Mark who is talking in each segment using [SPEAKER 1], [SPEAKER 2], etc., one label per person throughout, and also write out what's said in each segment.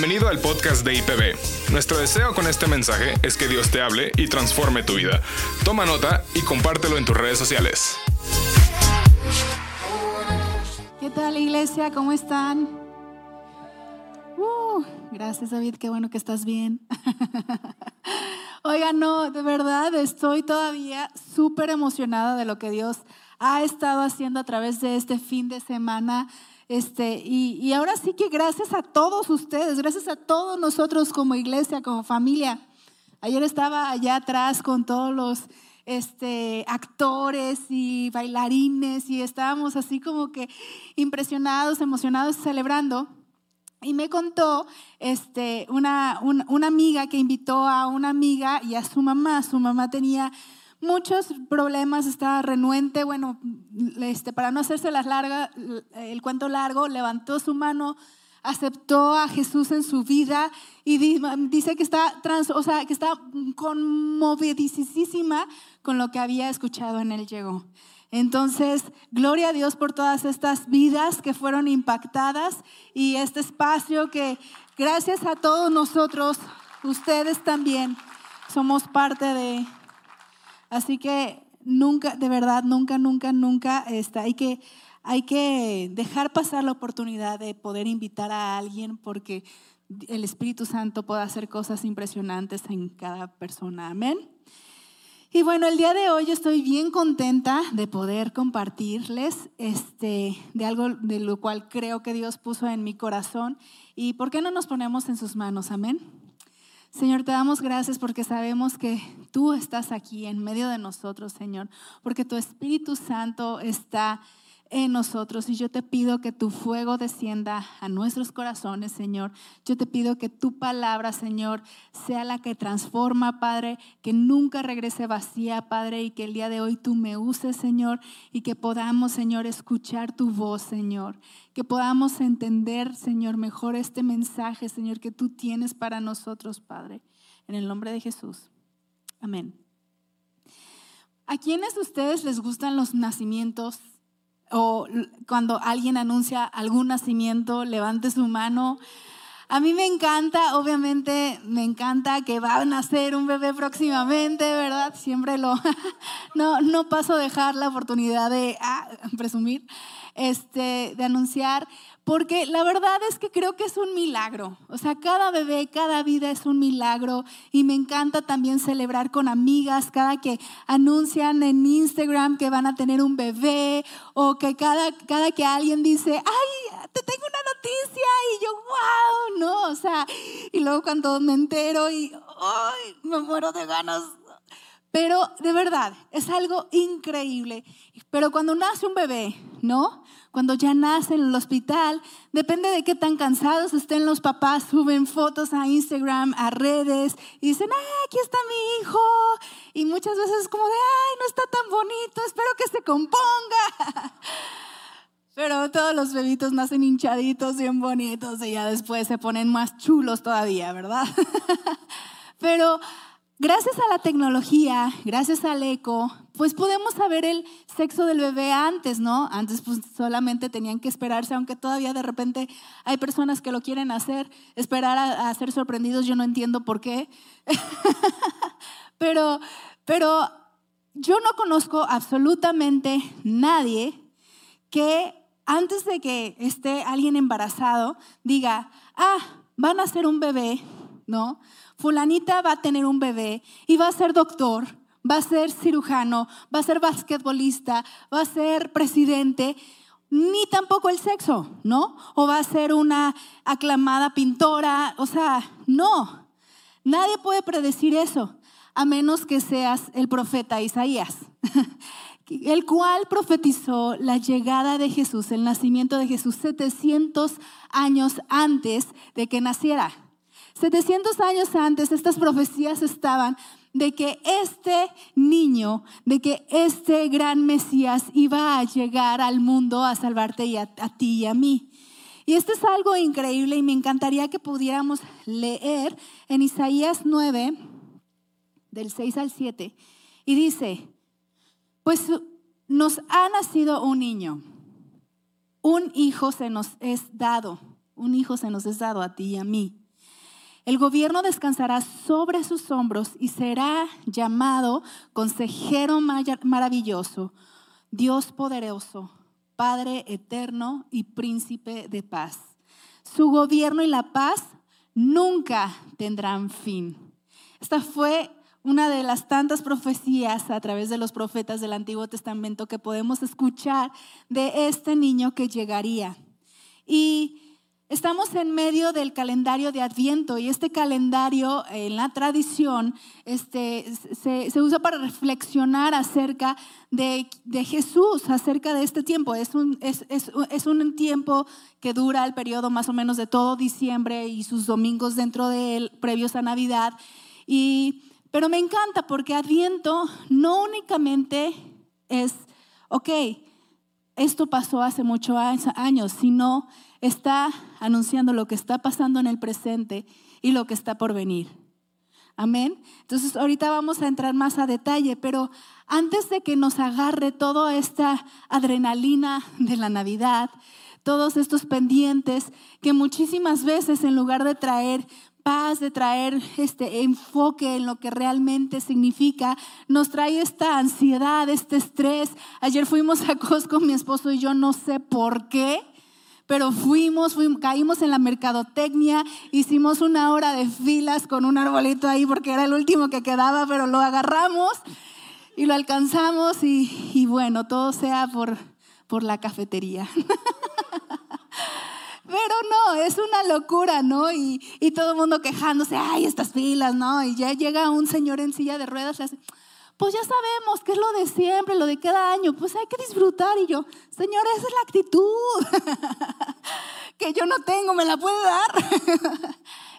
[SPEAKER 1] Bienvenido al podcast de IPB. Nuestro deseo con este mensaje es que Dios te hable y transforme tu vida. Toma nota y compártelo en tus redes sociales.
[SPEAKER 2] ¿Qué tal iglesia? ¿Cómo están? Uh, gracias David, qué bueno que estás bien. Oiga, no, de verdad estoy todavía súper emocionada de lo que Dios ha estado haciendo a través de este fin de semana. Este, y, ahora sí que gracias a todos ustedes, gracias a todos nosotros como iglesia, como familia. Ayer estaba allá atrás con todos los este, actores y bailarines y estábamos así como que impresionados, emocionados, celebrando. Y me contó este, una, una amiga que invitó a una amiga y a su mamá. Su mamá tenía muchos problemas, estaba renuente, bueno, este, para no hacerse las larga, el cuento largo, levantó su mano, aceptó a Jesús en su vida y dice que está, trans, o sea, que está conmovedísima con lo que había escuchado en él llegó. Entonces, gloria a Dios por todas estas vidas que fueron impactadas y este espacio que gracias a todos nosotros, ustedes también, somos parte de, Así que nunca, de verdad, nunca, nunca, nunca está, hay, que, hay que dejar pasar la oportunidad de poder invitar a alguien porque el Espíritu Santo puede hacer cosas impresionantes en cada persona. Amén. Y bueno, el día de hoy estoy bien contenta de poder compartirles este, de algo de lo cual creo que Dios puso en mi corazón. ¿Y por qué no nos ponemos en sus manos? Amén. Señor, te damos gracias porque sabemos que tú estás aquí en medio de nosotros, Señor, porque tu Espíritu Santo está en nosotros. Y yo te pido que tu fuego descienda a nuestros corazones, Señor. Yo te pido que tu palabra, Señor, sea la que transforma, Padre, que nunca regrese vacía, Padre, y que el día de hoy tú me uses, Señor, y que podamos, Señor, escuchar tu voz, Señor. Que podamos entender, Señor, mejor este mensaje, Señor, que tú tienes para nosotros, Padre. En el nombre de Jesús. Amén. ¿A quiénes de ustedes les gustan los nacimientos o cuando alguien anuncia algún nacimiento, levante su mano. A mí me encanta, obviamente, me encanta que va a nacer un bebé próximamente, ¿verdad? Siempre lo, no, no paso a dejar la oportunidad de ah, presumir, este, de anunciar porque la verdad es que creo que es un milagro. O sea, cada bebé, cada vida es un milagro y me encanta también celebrar con amigas cada que anuncian en Instagram que van a tener un bebé o que cada, cada que alguien dice, ay, te tengo una noticia y yo, wow, no, o sea, y luego cuando me entero y, ay, me muero de ganas. Pero de verdad, es algo increíble. Pero cuando nace un bebé, ¿no? cuando ya nace en el hospital, depende de qué tan cansados estén los papás, suben fotos a Instagram, a redes y dicen, ay, aquí está mi hijo. Y muchas veces es como de, ay, no está tan bonito, espero que se componga. Pero todos los bebitos nacen hinchaditos, bien bonitos y ya después se ponen más chulos todavía, ¿verdad? Pero Gracias a la tecnología, gracias al eco, pues podemos saber el sexo del bebé antes, ¿no? Antes pues solamente tenían que esperarse, aunque todavía de repente hay personas que lo quieren hacer, esperar a, ser sorprendidos, yo no entiendo por qué. pero, pero yo no conozco absolutamente nadie que antes de que esté alguien embarazado diga, ah, van a ser un bebé, ¿no? Fulanita va a tener un bebé y va a ser doctor, va a ser cirujano, va a ser basquetbolista, va a ser presidente, ni tampoco el sexo, ¿no? O va a ser una aclamada pintora, o sea, no. Nadie puede predecir eso, a menos que seas el profeta Isaías, el cual profetizó la llegada de Jesús, el nacimiento de Jesús 700 años antes de que naciera. 700 años antes estas profecías estaban de que este niño, de que este gran Mesías iba a llegar al mundo a salvarte y a, ti y a mí. Y esto es algo increíble y me encantaría que pudiéramos leer en Isaías 9, del 6 al 7. Y dice, pues nos ha nacido un niño, un hijo se nos es dado, un hijo se nos es dado a ti y a mí El gobierno descansará sobre sus hombros y será llamado consejero maravilloso, Dios poderoso, Padre eterno y príncipe de paz. Su gobierno y la paz nunca tendrán fin. Esta fue una de las tantas profecías a través de los profetas del Antiguo Testamento que podemos escuchar de este niño que llegaría. Y Estamos en medio del calendario de Adviento y este calendario en la tradición este, se, usa para reflexionar acerca de, Jesús, acerca de este tiempo. Es un, es, es un, tiempo que dura el periodo más o menos de todo diciembre y sus domingos dentro de él, previos a Navidad. Y, pero me encanta porque Adviento no únicamente es, ok, esto pasó hace muchos años, sino está anunciando lo que está pasando en el presente y lo que está por venir. Amén. Entonces ahorita vamos a entrar más a detalle, pero antes de que nos agarre toda esta adrenalina de la Navidad, todos estos pendientes que muchísimas veces en lugar de traer paz, de traer este enfoque en lo que realmente significa, nos trae esta ansiedad, este estrés. Ayer fuimos a Costco, mi esposo y yo, no sé por qué pero fuimos, caímos en la mercadotecnia, hicimos una hora de filas con un arbolito ahí porque era el último que quedaba, pero lo agarramos y lo alcanzamos y, bueno, todo sea por, por la cafetería. Pero no, es una locura, ¿no? Y, y, todo el mundo quejándose, ay, estas filas, ¿no? Y ya llega un señor en silla de ruedas y hace, pues ya sabemos que es lo de siempre, lo de cada año, pues hay que disfrutar. Y yo, Señor, esa es la actitud que yo no tengo, me la puede dar.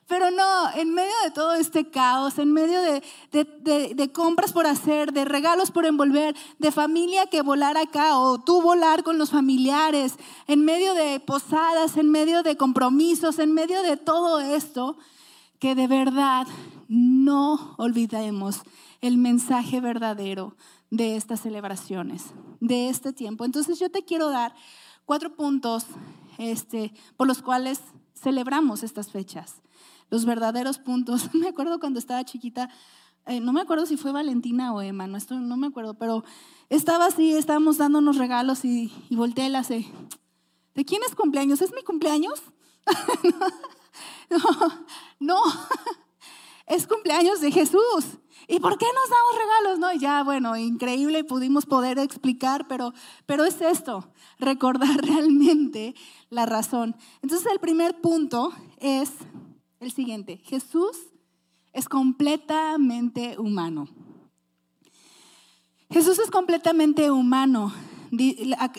[SPEAKER 2] Pero no, en medio de todo este caos, en medio de, compras por hacer, de regalos por envolver, de familia que volar acá o tú volar con los familiares, en medio de posadas, en medio de compromisos, en medio de todo esto, que de verdad no olvidemos el mensaje verdadero de estas celebraciones, de este tiempo. Entonces yo te quiero dar cuatro puntos este, por los cuales celebramos estas fechas. Los verdaderos puntos. Me acuerdo cuando estaba chiquita, eh, no me acuerdo si fue Valentina o Emma, no, no me acuerdo, pero estaba así, estábamos dándonos regalos y, volteé y la ¿de quién es cumpleaños? ¿Es mi cumpleaños? no, no, es cumpleaños de Jesús. ¿Y por qué nos damos regalos? No, ya, bueno, increíble, pudimos poder explicar, pero, pero es esto, recordar realmente la razón. Entonces el primer punto es el siguiente, Jesús es completamente humano. Jesús es completamente humano.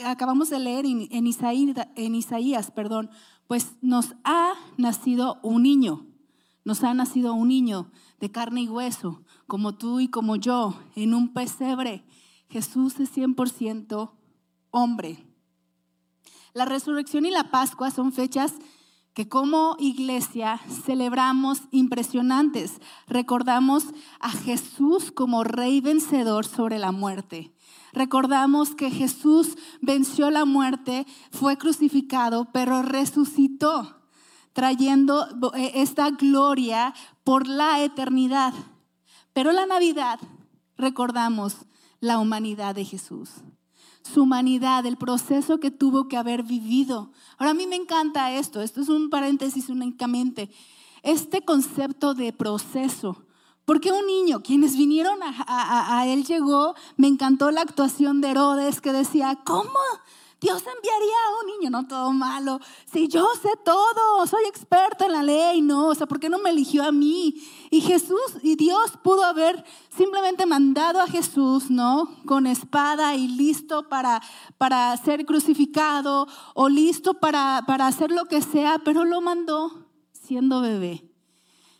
[SPEAKER 2] Acabamos de leer en Isaías, perdón, pues nos ha nacido un niño, nos ha nacido un niño de carne y hueso, como tú y como yo, en un pesebre. Jesús es 100% hombre. La resurrección y la Pascua son fechas como iglesia celebramos impresionantes. Recordamos a Jesús como rey vencedor sobre la muerte. Recordamos que Jesús venció la muerte, fue crucificado, pero resucitó, trayendo eh, esta gloria por la eternidad. Pero la Navidad recordamos la humanidad de Jesús, su humanidad, el proceso que tuvo que haber vivido. Ahora a mí me encanta esto, esto es un paréntesis únicamente, este concepto de proceso. Porque un niño, quienes vinieron a, a, él llegó, me encantó la actuación de Herodes que decía, ¿cómo? Dios enviaría a un niño, no todo malo. Si yo sé todo, soy experta en la ley, no, o sea, ¿por qué no me eligió a mí? Y Jesús y Dios pudo haber simplemente mandado a Jesús, ¿no? Con espada y listo para, para ser crucificado o listo para, para hacer lo que sea, pero lo mandó siendo bebé.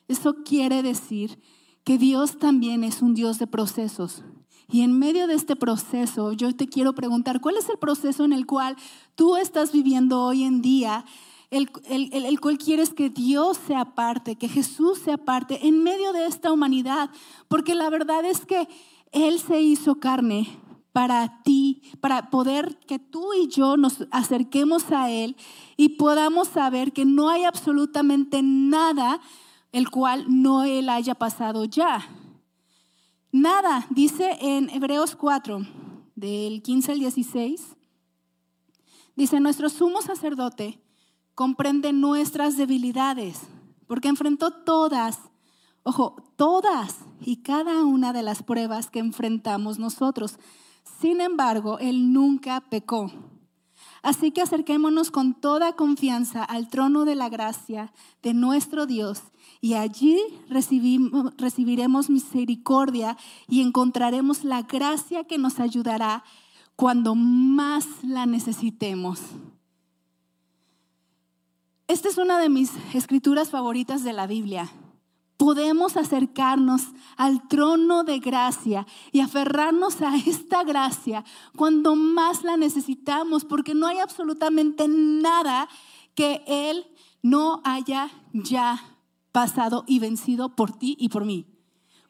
[SPEAKER 2] Eso quiere decir que Dios también es un Dios de procesos. Y en medio de este proceso, yo te quiero preguntar, ¿cuál es el proceso en el cual tú estás viviendo hoy en día? El, el, cual quieres que Dios sea parte, que Jesús sea parte en medio de esta humanidad. Porque la verdad es que Él se hizo carne para ti, para poder que tú y yo nos acerquemos a Él y podamos saber que no hay absolutamente nada el cual no él haya pasado ya. Nada, dice en Hebreos 4, del 15 al 16, dice, nuestro sumo sacerdote comprende nuestras debilidades, porque enfrentó todas, ojo, todas y cada una de las pruebas que enfrentamos nosotros. Sin embargo, Él nunca pecó. Así que acerquémonos con toda confianza al trono de la gracia de nuestro Dios y allí recibiremos misericordia y encontraremos la gracia que nos ayudará cuando más la necesitemos. Esta es una de mis escrituras favoritas de la Biblia. Podemos acercarnos al trono de gracia y aferrarnos a esta gracia cuando más la necesitamos, porque no hay absolutamente nada que Él no haya ya pasado y vencido por ti y por mí.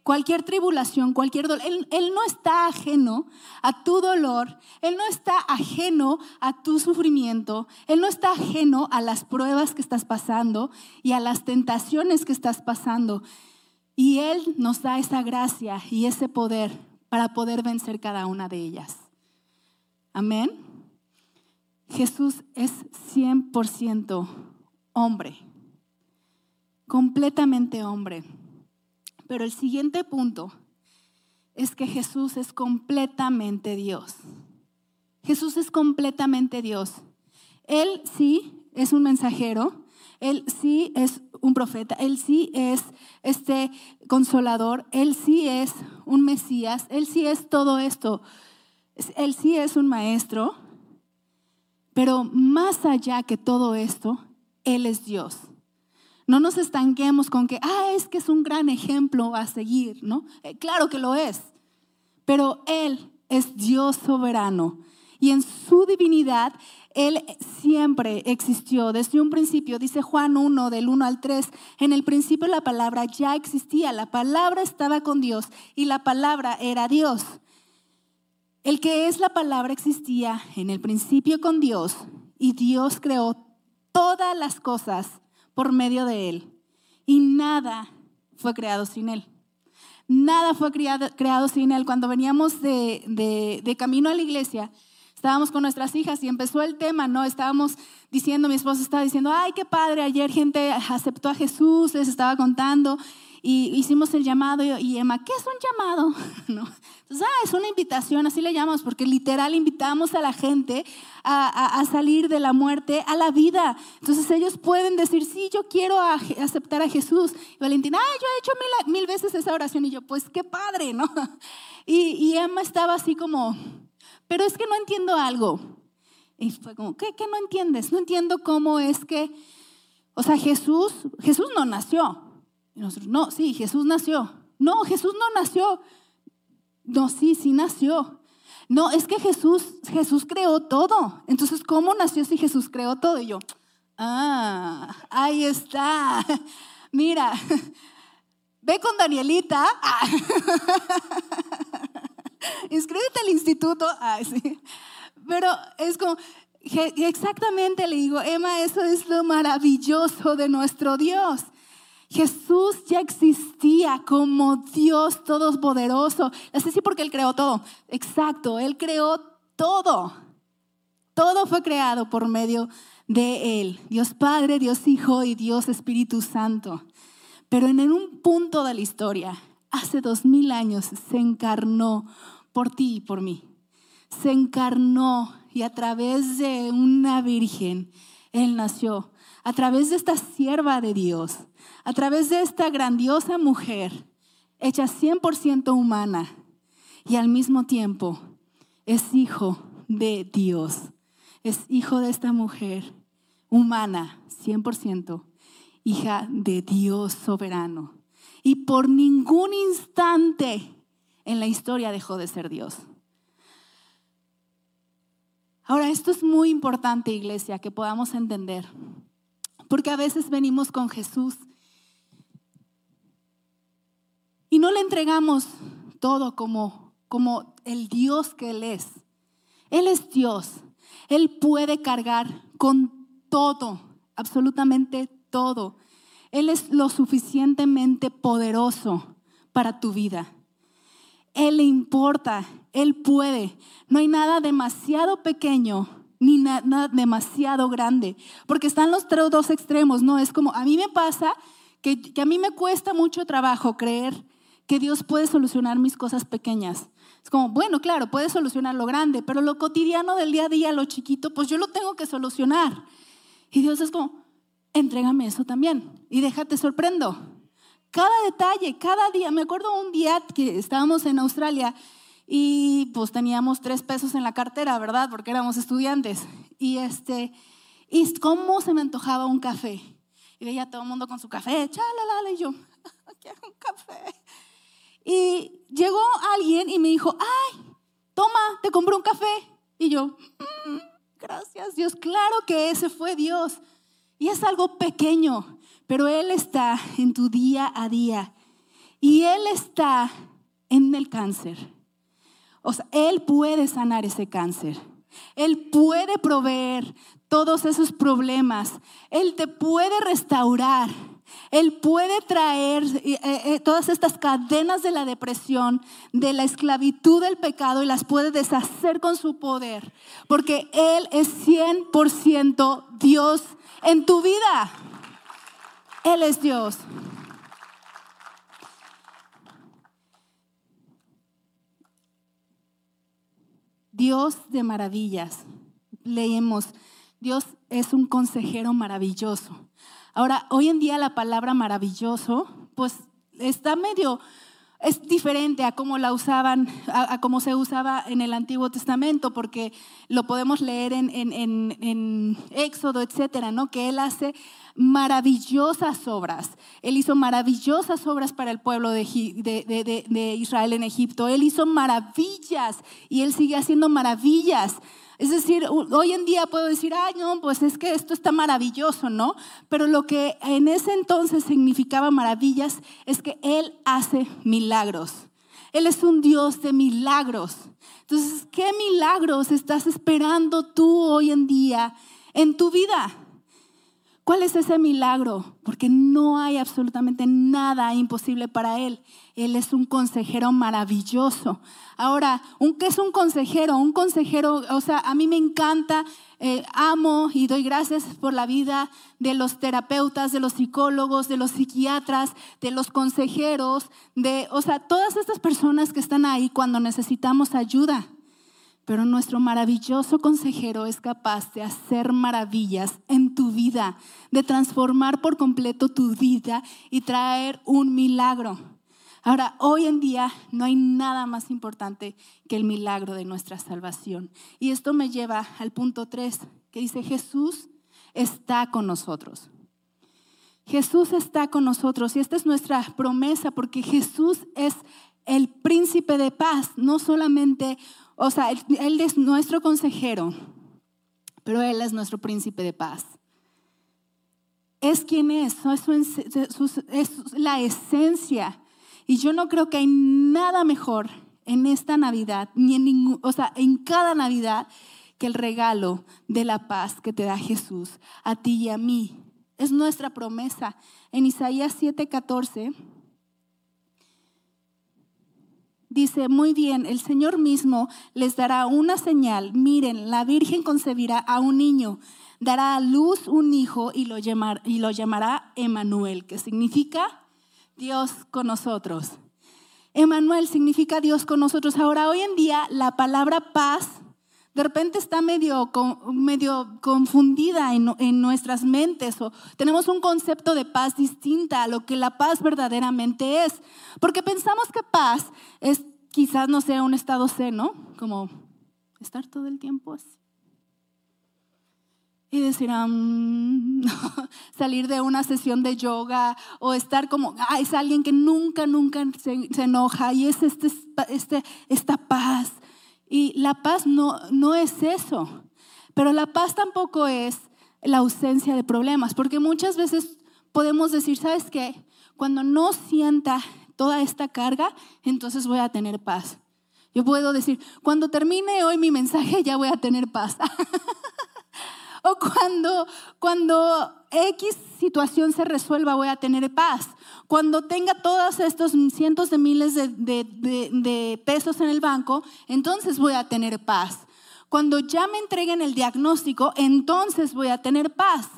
[SPEAKER 2] Cualquier tribulación, cualquier dolor, él, no está ajeno a tu dolor, Él no está ajeno a tu sufrimiento, Él no está ajeno a las pruebas que estás pasando y a las tentaciones que estás pasando. Y Él nos da esa gracia y ese poder para poder vencer cada una de ellas. Amén. Jesús es 100% hombre completamente hombre. Pero el siguiente punto es que Jesús es completamente Dios. Jesús es completamente Dios. Él sí es un mensajero, él sí es un profeta, él sí es este consolador, él sí es un Mesías, él sí es todo esto. Él sí es un maestro, pero más allá que todo esto, él es Dios. No nos estanquemos con que, ah, es que es un gran ejemplo a seguir, ¿no? Eh, claro que lo es, pero Él es Dios soberano y en su divinidad Él siempre existió desde un principio. Dice Juan 1, del 1 al 3, en el principio la palabra ya existía, la palabra estaba con Dios y la palabra era Dios. El que es la palabra existía en el principio con Dios y Dios creó todas las cosas por medio de Él. Y nada fue creado sin Él. Nada fue creado, creado sin Él. Cuando veníamos de, de, de camino a la iglesia, estábamos con nuestras hijas y empezó el tema, ¿no? Estábamos diciendo, mi esposo estaba diciendo, ay, qué padre, ayer gente aceptó a Jesús, les estaba contando y hicimos el llamado y Emma, ¿qué es un llamado? ¿No? Entonces, ah, es una invitación, así le llamamos, porque literal invitamos a la gente a, salir de la muerte a la vida. Entonces ellos pueden decir, sí, yo quiero aceptar a Jesús. Y Valentina, ah, yo he hecho mil, mil, veces esa oración y yo, pues qué padre, ¿no? Y, y Emma estaba así como, pero es que no entiendo algo. Y fue como, ¿qué, ¿qué no entiendes? No entiendo cómo es que, o sea, Jesús, Jesús no nació. Y nosotros, no, sí, Jesús nació. No, Jesús no nació. No, sí, sí nació. No, es que Jesús, Jesús creó todo. Entonces, ¿cómo nació si Jesús creó todo? Y yo, ah, ahí está. Mira, ve con Danielita. Ah. Inscríbete al instituto. Ah, sí. Pero es como, exactamente le digo, Emma, eso es lo maravilloso de nuestro Dios. Jesús ya existía como Dios todopoderoso. sé sí porque Él creó todo. Exacto, Él creó todo. Todo fue creado por medio de Él. Dios Padre, Dios Hijo y Dios Espíritu Santo. Pero en un punto de la historia, hace dos mil años, se encarnó por ti y por mí. Se encarnó y a través de una virgen, Él nació. A través de esta sierva de Dios a través de esta grandiosa mujer, hecha 100% humana y al mismo tiempo es hijo de Dios, es hijo de esta mujer humana, 100%, hija de Dios soberano. Y por ningún instante en la historia dejó de ser Dios. Ahora, esto es muy importante, iglesia, que podamos entender, porque a veces venimos con Jesús y no le entregamos todo como, como el Dios que Él es. Él es Dios. Él puede cargar con todo, absolutamente todo. Él es lo suficientemente poderoso para tu vida. Él le importa, Él puede. No hay nada demasiado pequeño ni nada demasiado grande, porque están los dos extremos, ¿no? Es como, a mí me pasa que, a mí me cuesta mucho trabajo creer que Dios puede solucionar mis cosas pequeñas. Es como, bueno, claro, puede solucionar lo grande, pero lo cotidiano del día a día, lo chiquito, pues yo lo tengo que solucionar. Y Dios es como, entrégame eso también y déjate sorprendo. Cada detalle, cada día. Me acuerdo un día que estábamos en Australia y pues teníamos tres pesos en la cartera, ¿verdad? Porque éramos estudiantes. Y este, y cómo se me antojaba un café. Y veía todo el mundo con su café, chalala, y yo, quiero un café. Y llegó alguien y me dijo, ay, toma, te compré un café. Y yo, mm, gracias Dios, claro que ese fue Dios. Y es algo pequeño, pero Él está en tu día a día. Y Él está en el cáncer. O sea, Él puede sanar ese cáncer. Él puede proveer todos esos problemas. Él te puede restaurar. Él puede traer eh, eh, todas estas cadenas de la depresión, de la esclavitud del pecado y las puede deshacer con su poder. Porque Él es 100% Dios en tu vida. Él es Dios. Dios de maravillas. Leemos, Dios es un consejero maravilloso. Ahora, hoy en día la palabra maravilloso, pues está medio es diferente a cómo la usaban, a, cómo se usaba en el Antiguo Testamento, porque lo podemos leer en, en, Éxodo, etcétera, ¿no? Que Él hace maravillosas obras. Él hizo maravillosas obras para el pueblo de, Israel en Egipto. Él hizo maravillas y Él sigue haciendo maravillas. Es decir, hoy en día puedo decir, ay, no, pues es que esto está maravilloso, ¿no? Pero lo que en ese entonces significaba maravillas es que Él hace milagros. Él es un Dios de milagros. Entonces, ¿qué milagros estás esperando tú hoy en día en tu vida? ¿Cuál es ese milagro? Porque no hay absolutamente nada imposible para Él. Él es un consejero maravilloso. Ahora, ¿qué es un consejero? Un consejero, o sea, a mí me encanta, eh, amo y doy gracias por la vida de los terapeutas, de los psicólogos, de los psiquiatras, de los consejeros, de, o sea, todas estas personas que están ahí cuando necesitamos ayuda. Pero nuestro maravilloso consejero es capaz de hacer maravillas en tu vida, de transformar por completo tu vida y traer un milagro. Ahora, hoy en día no hay nada más importante que el milagro de nuestra salvación. Y esto me lleva al punto 3, que dice, Jesús está con nosotros. Jesús está con nosotros y esta es nuestra promesa porque Jesús es el príncipe de paz, no solamente o sea, él, es nuestro consejero, pero Él es nuestro príncipe de paz. Es quien es, es la esencia. Y yo no creo que hay nada mejor en esta Navidad, ni en ningún, o sea, en cada Navidad, que el regalo de la paz que te da Jesús a ti y a mí. Es nuestra promesa. En Isaías 7:14 dice, muy bien, el Señor mismo les dará una señal. Miren, la Virgen concebirá a un niño, dará a luz un hijo y lo, llamará Emanuel, que significa Dios con nosotros. Emanuel significa Dios con nosotros. Ahora, hoy en día, la palabra paz de repente está medio, medio confundida en, en, nuestras mentes o tenemos un concepto de paz distinta a lo que la paz verdaderamente es. Porque pensamos que paz es quizás no sea un estado seno, como estar todo el tiempo así. Y decir, salir de una sesión de yoga o estar como, ah, es alguien que nunca, nunca se, se enoja y es este, este, esta paz y la paz no, no es eso. Pero la paz tampoco es la ausencia de problemas, porque muchas veces podemos decir, ¿sabes qué? Cuando no sienta toda esta carga, entonces voy a tener paz. Yo puedo decir, cuando termine hoy mi mensaje ya voy a tener paz. cuando, cuando X situación se resuelva, voy a tener paz. Cuando tenga todos estos cientos de miles de, de, pesos en el banco, entonces voy a tener paz. Cuando ya me entreguen el diagnóstico, entonces voy a tener paz.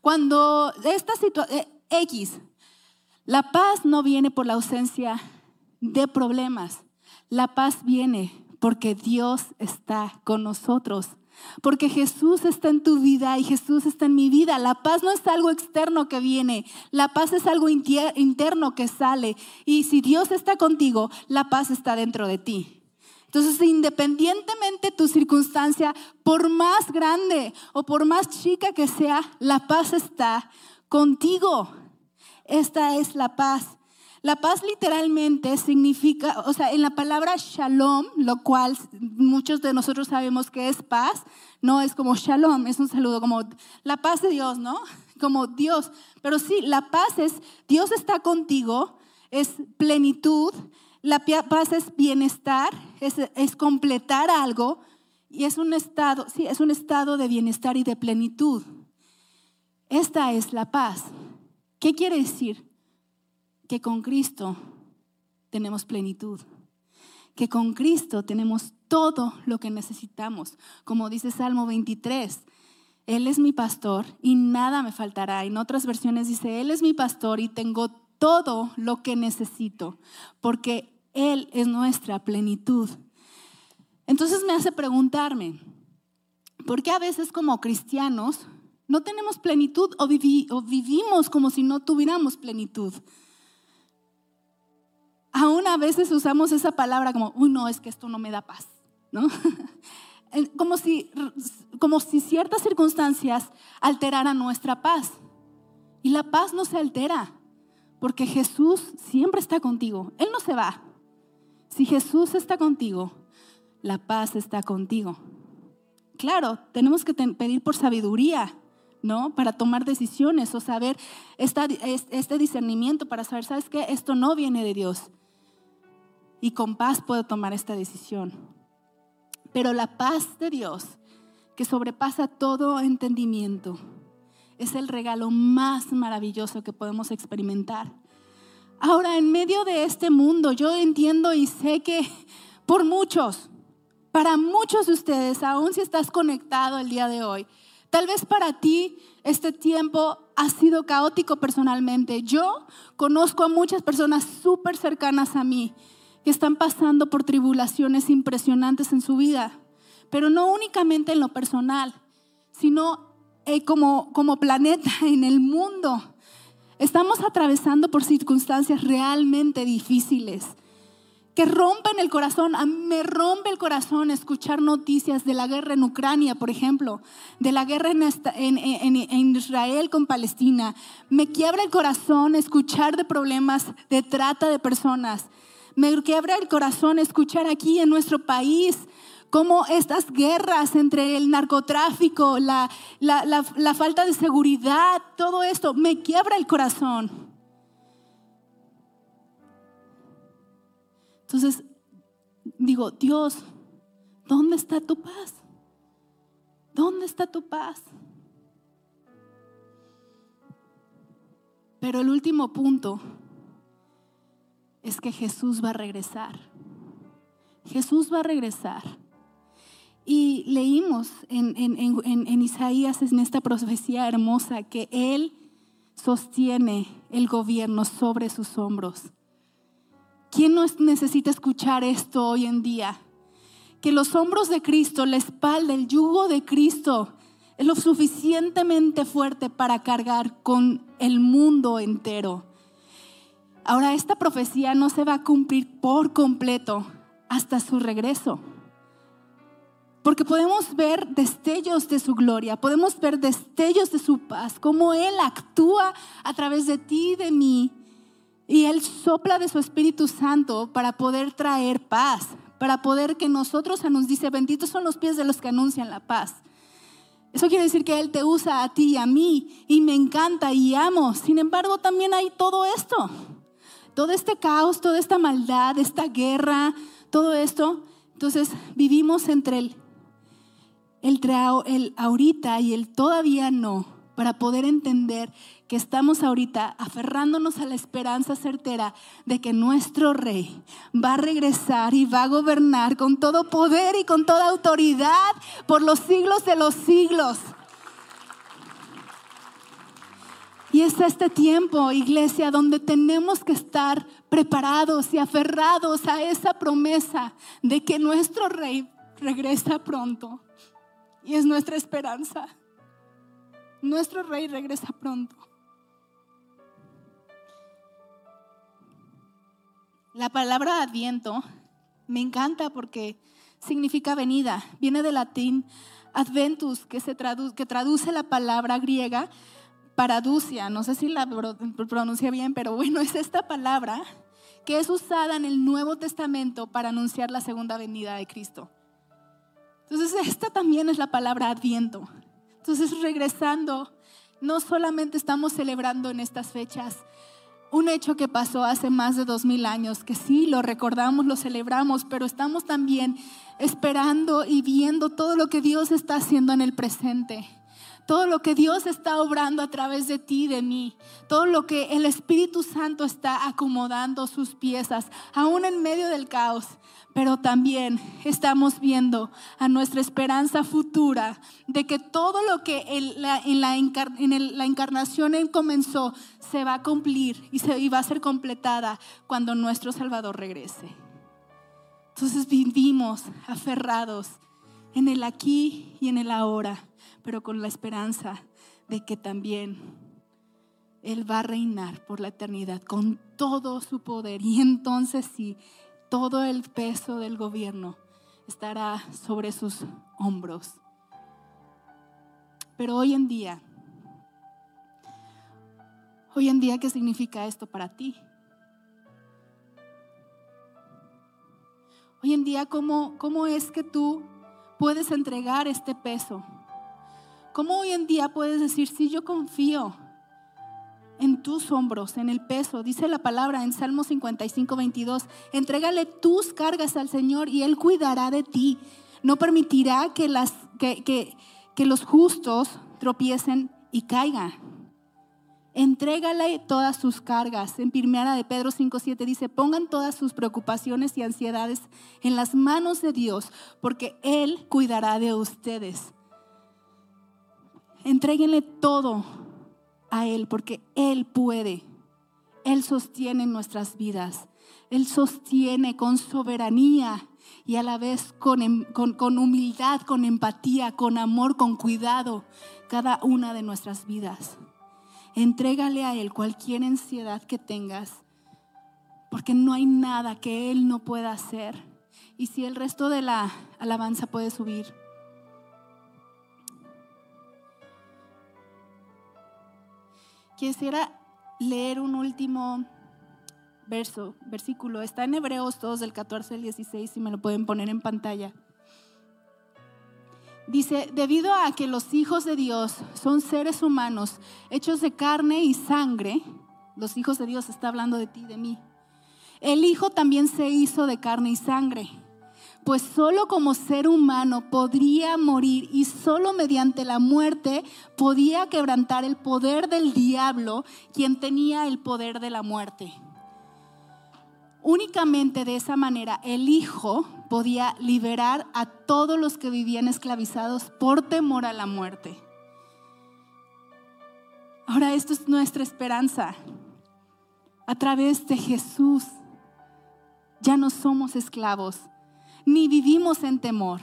[SPEAKER 2] Cuando esta situación, eh, X, la paz no viene por la ausencia de problemas. La paz viene porque Dios está con nosotros. Porque Jesús está en tu vida y Jesús está en mi vida. La paz no es algo externo que viene, la paz es algo interno que sale. Y si Dios está contigo, la paz está dentro de ti. Entonces, independientemente tu circunstancia, por más grande o por más chica que sea, la paz está contigo. Esta es la paz. La paz literalmente significa, o sea, en la palabra shalom, lo cual muchos de nosotros sabemos que es paz, no es como shalom, es un saludo como la paz de Dios, ¿no? Como Dios. Pero sí, la paz es, Dios está contigo, es plenitud, la paz es bienestar, es, completar algo y es un estado, sí, es un estado de bienestar y de plenitud. Esta es la paz. ¿Qué quiere decir? Que con Cristo tenemos plenitud, que con Cristo tenemos todo lo que necesitamos. Como dice Salmo 23, Él es mi pastor y nada me faltará. En otras versiones dice, Él es mi pastor y tengo todo lo que necesito, porque Él es nuestra plenitud. Entonces me hace preguntarme, ¿por qué a veces como cristianos no tenemos plenitud o, o vivimos como si no tuviéramos plenitud? Aún a veces usamos esa palabra como, uy, no, es que esto no me da paz, ¿no? como, si, como si ciertas circunstancias alteraran nuestra paz. Y la paz no se altera, porque Jesús siempre está contigo, Él no se va. Si Jesús está contigo, la paz está contigo. Claro, tenemos que pedir por sabiduría, ¿no? Para tomar decisiones o saber este discernimiento para saber, ¿sabes qué? Esto no viene de Dios y con paz puedo tomar esta decisión. Pero la paz de Dios, que sobrepasa todo entendimiento, es el regalo más maravilloso que podemos experimentar. Ahora, en medio de este mundo, yo entiendo y sé que por muchos, para muchos de ustedes, aún si estás conectado el día de hoy, tal vez para ti este tiempo ha sido caótico personalmente. Yo conozco a muchas personas súper cercanas a mí que están pasando por tribulaciones impresionantes en su vida, pero no únicamente en lo personal, sino eh, como, como planeta en el mundo. Estamos atravesando por circunstancias realmente difíciles que rompen el corazón. A me rompe el corazón escuchar noticias de la guerra en Ucrania, por ejemplo, de la guerra en, Israel con Palestina. Me quiebra el corazón escuchar de problemas de trata de personas, me quebra el corazón escuchar aquí en nuestro país cómo estas guerras entre el narcotráfico, la, falta de seguridad, todo esto, me quiebra el corazón. Entonces, digo, Dios, ¿dónde está tu paz? ¿Dónde está tu paz? Pero el último punto es que Jesús va a regresar. Jesús va a regresar. Y leímos en, en, Isaías, en esta profecía hermosa, que Él sostiene el gobierno sobre sus hombros. ¿Quién no necesita escuchar esto hoy en día? Que los hombros de Cristo, la espalda, el yugo de Cristo es lo suficientemente fuerte para cargar con el mundo entero. Ahora, esta profecía no se va a cumplir por completo hasta su regreso. Porque podemos ver destellos de su gloria, podemos ver destellos de su paz, cómo Él actúa a través de ti y de mí. Y Él sopla de su Espíritu Santo para poder traer paz, para poder que nosotros nos dice, benditos son los pies de los que anuncian la paz. Eso quiere decir que Él te usa a ti y a mí y me encanta y amo. Sin embargo, también hay todo esto todo este caos, toda esta maldad, esta guerra, todo esto. Entonces vivimos entre el, el, el ahorita y el todavía no, para poder entender que estamos ahorita aferrándonos a la esperanza certera de que nuestro rey va a regresar y va a gobernar con todo poder y con toda autoridad por los siglos de los siglos. Y es este tiempo, iglesia, donde tenemos que estar preparados y aferrados a esa promesa de que nuestro rey regresa pronto. Y es nuestra esperanza. Nuestro rey regresa pronto. La palabra adviento me encanta porque significa venida. Viene del latín adventus, que, se que traduce la palabra griega paraducia. No sé si la pronuncia bien, pero bueno, es esta palabra que es usada en el Nuevo Testamento para anunciar la segunda venida de Cristo. Entonces, esta también es la palabra adviento. Entonces, regresando, no solamente estamos celebrando en estas fechas un hecho que pasó hace más de dos mil años, que sí, lo recordamos, lo celebramos, pero estamos también esperando y viendo todo lo que Dios está haciendo en el presente todo lo que Dios está obrando a través de ti de mí, todo lo que el Espíritu Santo está acomodando sus piezas, aún en medio del caos. Pero también estamos viendo a nuestra esperanza futura de que todo lo que en la, la encarnación comenzó se va a cumplir y, se, y va a ser completada cuando nuestro Salvador regrese. Entonces vivimos aferrados en el aquí y en el ahora pero con la esperanza de que también Él va a reinar por la eternidad con todo su poder. Y entonces sí, todo el peso del gobierno estará sobre sus hombros. Pero hoy en día, hoy en día, ¿qué significa esto para ti? Hoy en día, ¿cómo, cómo es que tú puedes entregar este peso? ¿Cómo hoy en día puedes decir, sí, yo confío en tus hombros, en el peso? Dice la palabra en Salmo 55, 22, entrégale tus cargas al Señor y Él cuidará de ti. No permitirá que, las, que, que, los justos tropiecen y caigan. Entrégale todas sus cargas. En Pirmeana de Pedro 5.7 dice, pongan todas sus preocupaciones y ansiedades en las manos de Dios, porque Él cuidará de ustedes. Entréguenle todo a Él porque Él puede. Él sostiene nuestras vidas. Él sostiene con soberanía y a la vez con, em, con, con, humildad, con empatía, con amor, con cuidado cada una de nuestras vidas. Entrégale a Él cualquier ansiedad que tengas, porque no hay nada que Él no pueda hacer. Y si el resto de la alabanza puede subir. Quisiera leer un último verso, versículo. Está en Hebreos 2 del 14 al 16, si me lo pueden poner en pantalla. Dice, debido a que los hijos de Dios son seres humanos hechos de carne y sangre, los hijos de Dios está hablando de ti, de mí. El Hijo también se hizo de carne y sangre pues solo como ser humano podría morir y solo mediante la muerte podía quebrantar el poder del diablo, quien tenía el poder de la muerte. Únicamente de esa manera el Hijo podía liberar a todos los que vivían esclavizados por temor a la muerte. Ahora esto es nuestra esperanza. A través de Jesús ya no somos esclavos, ni vivimos en temor.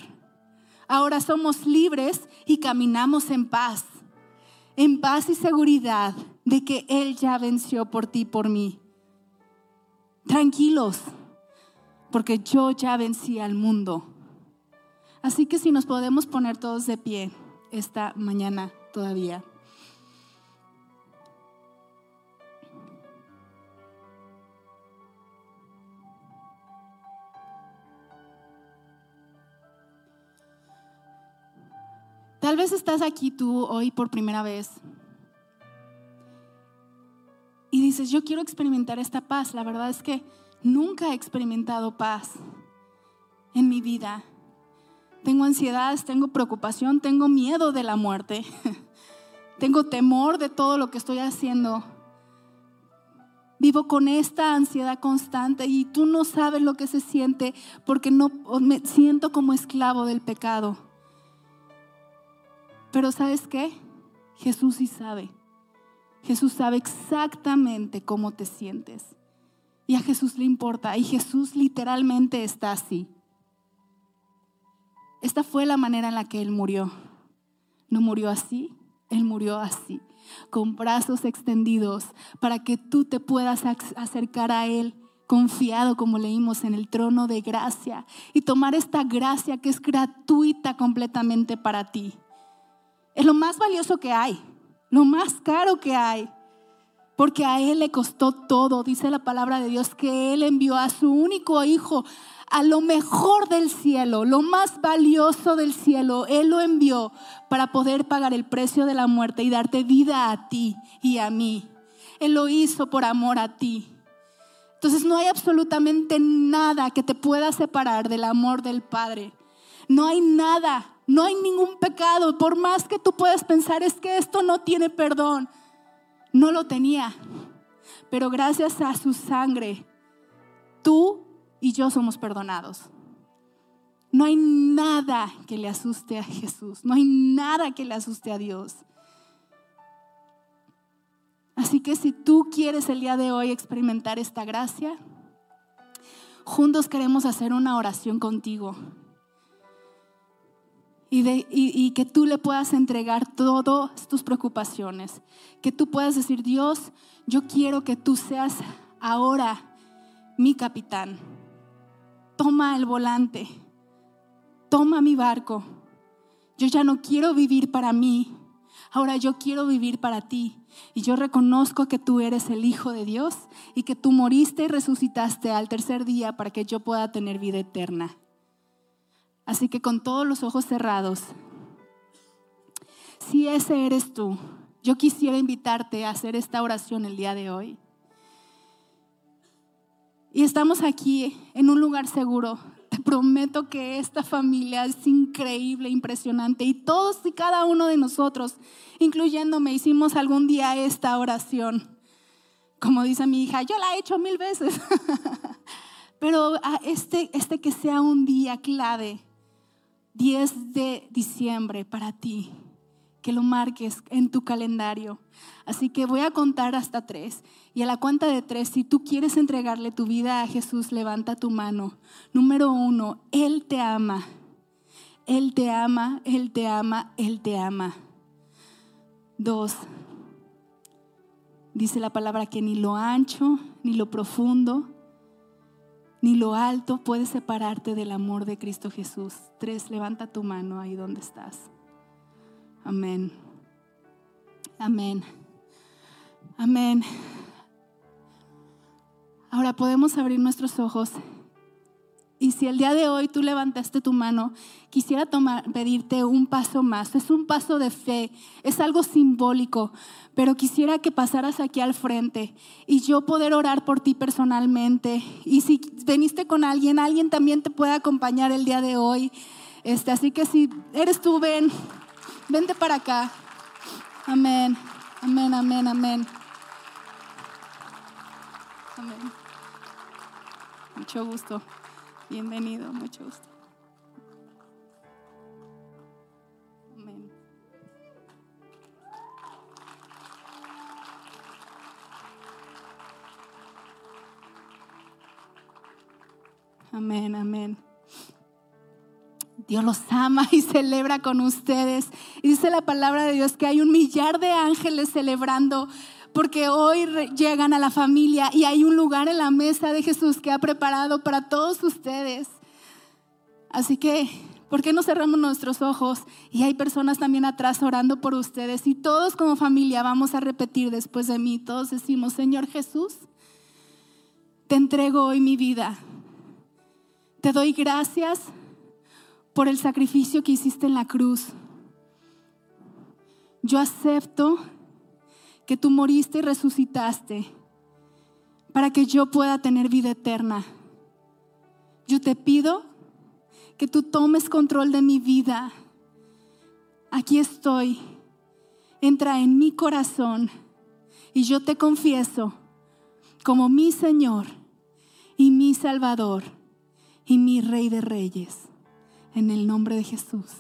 [SPEAKER 2] Ahora somos libres y caminamos en paz, en paz y seguridad de que Él ya venció por ti por mí. Tranquilos, porque yo ya vencí al mundo. Así que si nos podemos poner todos de pie esta mañana todavía. Tal vez estás aquí tú hoy por primera vez y dices, yo quiero experimentar esta paz. La verdad es que nunca he experimentado paz en mi vida. Tengo ansiedad, tengo preocupación, tengo miedo de la muerte. tengo temor de todo lo que estoy haciendo. Vivo con esta ansiedad constante y tú no sabes lo que se siente porque no me siento como esclavo del pecado. Pero ¿sabes qué? Jesús sí sabe. Jesús sabe exactamente cómo te sientes. Y a Jesús le importa. Y Jesús literalmente está así. Esta fue la manera en la que Él murió. No murió así, Él murió así, con brazos extendidos para que tú te puedas acercar a Él confiado, como leímos en el trono de gracia, y tomar esta gracia que es gratuita completamente para ti. Es lo más valioso que hay, lo más caro que hay, porque a Él le costó todo, dice la palabra de Dios, que Él envió a su único hijo a lo mejor del cielo, lo más valioso del cielo. Él lo envió para poder pagar el precio de la muerte y darte vida a ti y a mí. Él lo hizo por amor a ti. Entonces no hay absolutamente nada que te pueda separar del amor del Padre. No hay nada, no hay ningún pecado. Por más que tú puedas pensar es que esto no tiene perdón. No lo tenía. Pero gracias a su sangre, tú y yo somos perdonados. No hay nada que le asuste a Jesús, no hay nada que le asuste a Dios. Así que si tú quieres el día de hoy experimentar esta gracia, juntos queremos hacer una oración contigo. Y, que tú le puedas entregar todas tus preocupaciones. Que tú puedas decir, Dios, yo quiero que tú seas ahora mi capitán toma el volante, toma mi barco. Yo ya no quiero vivir para mí, ahora yo quiero vivir para ti. Y yo reconozco que tú eres el Hijo de Dios y que tú moriste y resucitaste al tercer día para que yo pueda tener vida eterna. Así que con todos los ojos cerrados, si ese eres tú, yo quisiera invitarte a hacer esta oración el día de hoy. Y estamos aquí en un lugar seguro. Te prometo que esta familia es increíble, impresionante. Y todos y cada uno de nosotros, incluyéndome, hicimos algún día esta oración. Como dice mi hija, yo la he hecho mil veces. Pero este, este que sea un día clave, 10 de diciembre para ti, que lo marques en tu calendario. Así que voy a contar hasta tres. Y a la cuenta de tres, si tú quieres entregarle tu vida a Jesús, levanta tu mano. Número uno, Él te ama. Él te ama, Él te ama, Él te ama. Dos, dice la palabra que ni lo ancho, ni lo profundo, ni lo alto puede separarte del amor de Cristo Jesús. Tres, levanta tu mano ahí donde estás. Amén. Amén. Amén. Ahora podemos abrir nuestros ojos. Y si el día de hoy tú levantaste tu mano, quisiera tomar, pedirte un paso más. Es un paso de fe, es algo simbólico, pero quisiera que pasaras aquí al frente y yo poder orar por ti personalmente. Y si veniste con alguien, alguien también te puede acompañar el día de hoy. Este, así que si eres tú, ven, vente para acá. Amén, amén, amén, amén. Amén. Mucho gusto. Bienvenido, mucho gusto. Amén. Amén, amén. Dios los ama y celebra con ustedes. Y dice la palabra de Dios que hay un millar de ángeles celebrando porque hoy llegan a la familia y hay un lugar en la mesa de Jesús que ha preparado para todos ustedes. Así que, ¿por qué no cerramos nuestros ojos? Y hay personas también atrás orando por ustedes. Y todos como familia vamos a repetir después de mí. Todos decimos, Señor Jesús, te entrego hoy mi vida. Te doy gracias por el sacrificio que hiciste en la cruz. Yo acepto que tú moriste y resucitaste para que yo pueda tener vida eterna. Yo te pido que tú tomes control de mi vida. Aquí estoy. entra en mi corazón y yo te confieso como mi Señor y mi Salvador y mi Rey de Reyes. En el nombre de Jesús.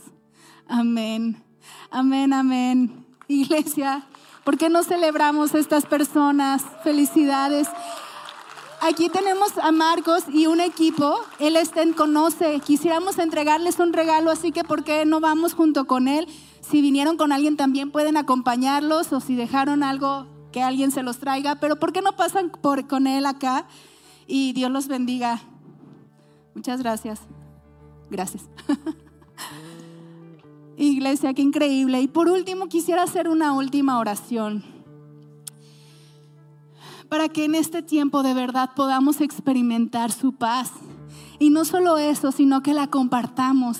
[SPEAKER 2] Amén. Amén, amén. Iglesia, ¿por qué no celebramos a estas personas? Felicidades. Aquí tenemos a Marcos y un equipo. Él está en Conoce. Quisiéramos entregarles un regalo, así que ¿por qué no vamos junto con él? Si vinieron con alguien también pueden acompañarlos o si dejaron algo que alguien se los traiga, pero ¿por qué no pasan por, con él acá? Y Dios los bendiga. Muchas gracias. Gracias. Iglesia, qué increíble. Y por último, quisiera hacer una última oración para que en este tiempo de verdad podamos experimentar su paz. Y no solo eso, sino que la compartamos.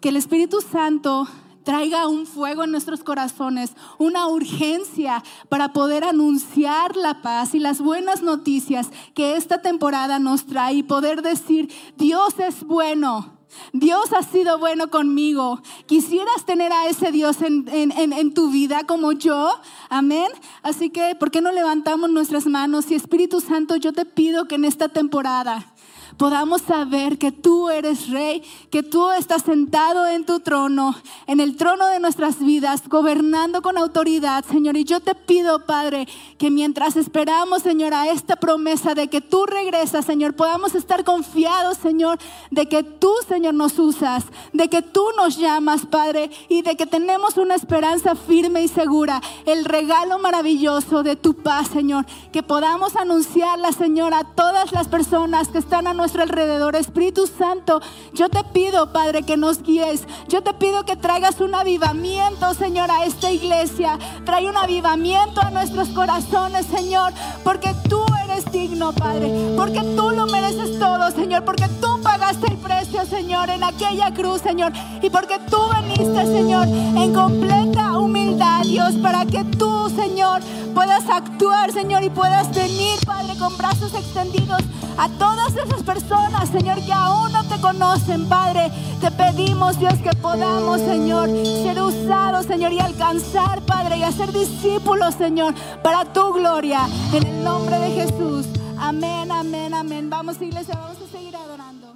[SPEAKER 2] Que el Espíritu Santo traiga un fuego en nuestros corazones, una urgencia para poder anunciar la paz y las buenas noticias que esta temporada nos trae y poder decir, Dios es bueno. Dios ha sido bueno conmigo. ¿Quisieras tener a ese Dios en, tu vida como yo? Amén. Así que, ¿por qué no levantamos nuestras manos? Y Espíritu Santo, yo te pido que en esta temporada podamos saber que tú eres rey, que tú estás sentado en tu trono, en el trono de nuestras vidas, gobernando con autoridad, Señor. Y yo te pido, Padre, que mientras esperamos, Señor, a esta promesa de que tú regresas, Señor, podamos estar confiados, Señor, de que tú, Señor, nos usas, de que tú nos llamas, Padre, y de que tenemos una esperanza firme y segura, el regalo maravilloso de tu paz, Señor, que podamos anunciarla, Señor, a todas las personas que están a alrededor. Espíritu Santo, yo te pido, Padre, que nos guíes. Yo te pido que traigas un avivamiento, Señor, a esta iglesia. Trae un avivamiento a nuestros corazones, Señor, porque tú digno, Padre. Porque tú lo mereces todo, Señor. Porque tú pagaste el precio, Señor, en aquella cruz, Señor. Y porque tú veniste, Señor, en completa humildad, Dios, para que tú, Señor, puedas actuar, Señor, y puedas venir, Padre, con brazos extendidos a todas esas personas, Señor, que aún no te conocen, Padre. Te pedimos, Dios, que podamos, Señor, ser usados, Señor, y alcanzar, Padre, y hacer discípulos, Señor, para tu gloria. En el nombre de Jesús. Amén, amén, amén. Vamos, iglesia, vamos a seguir adorando.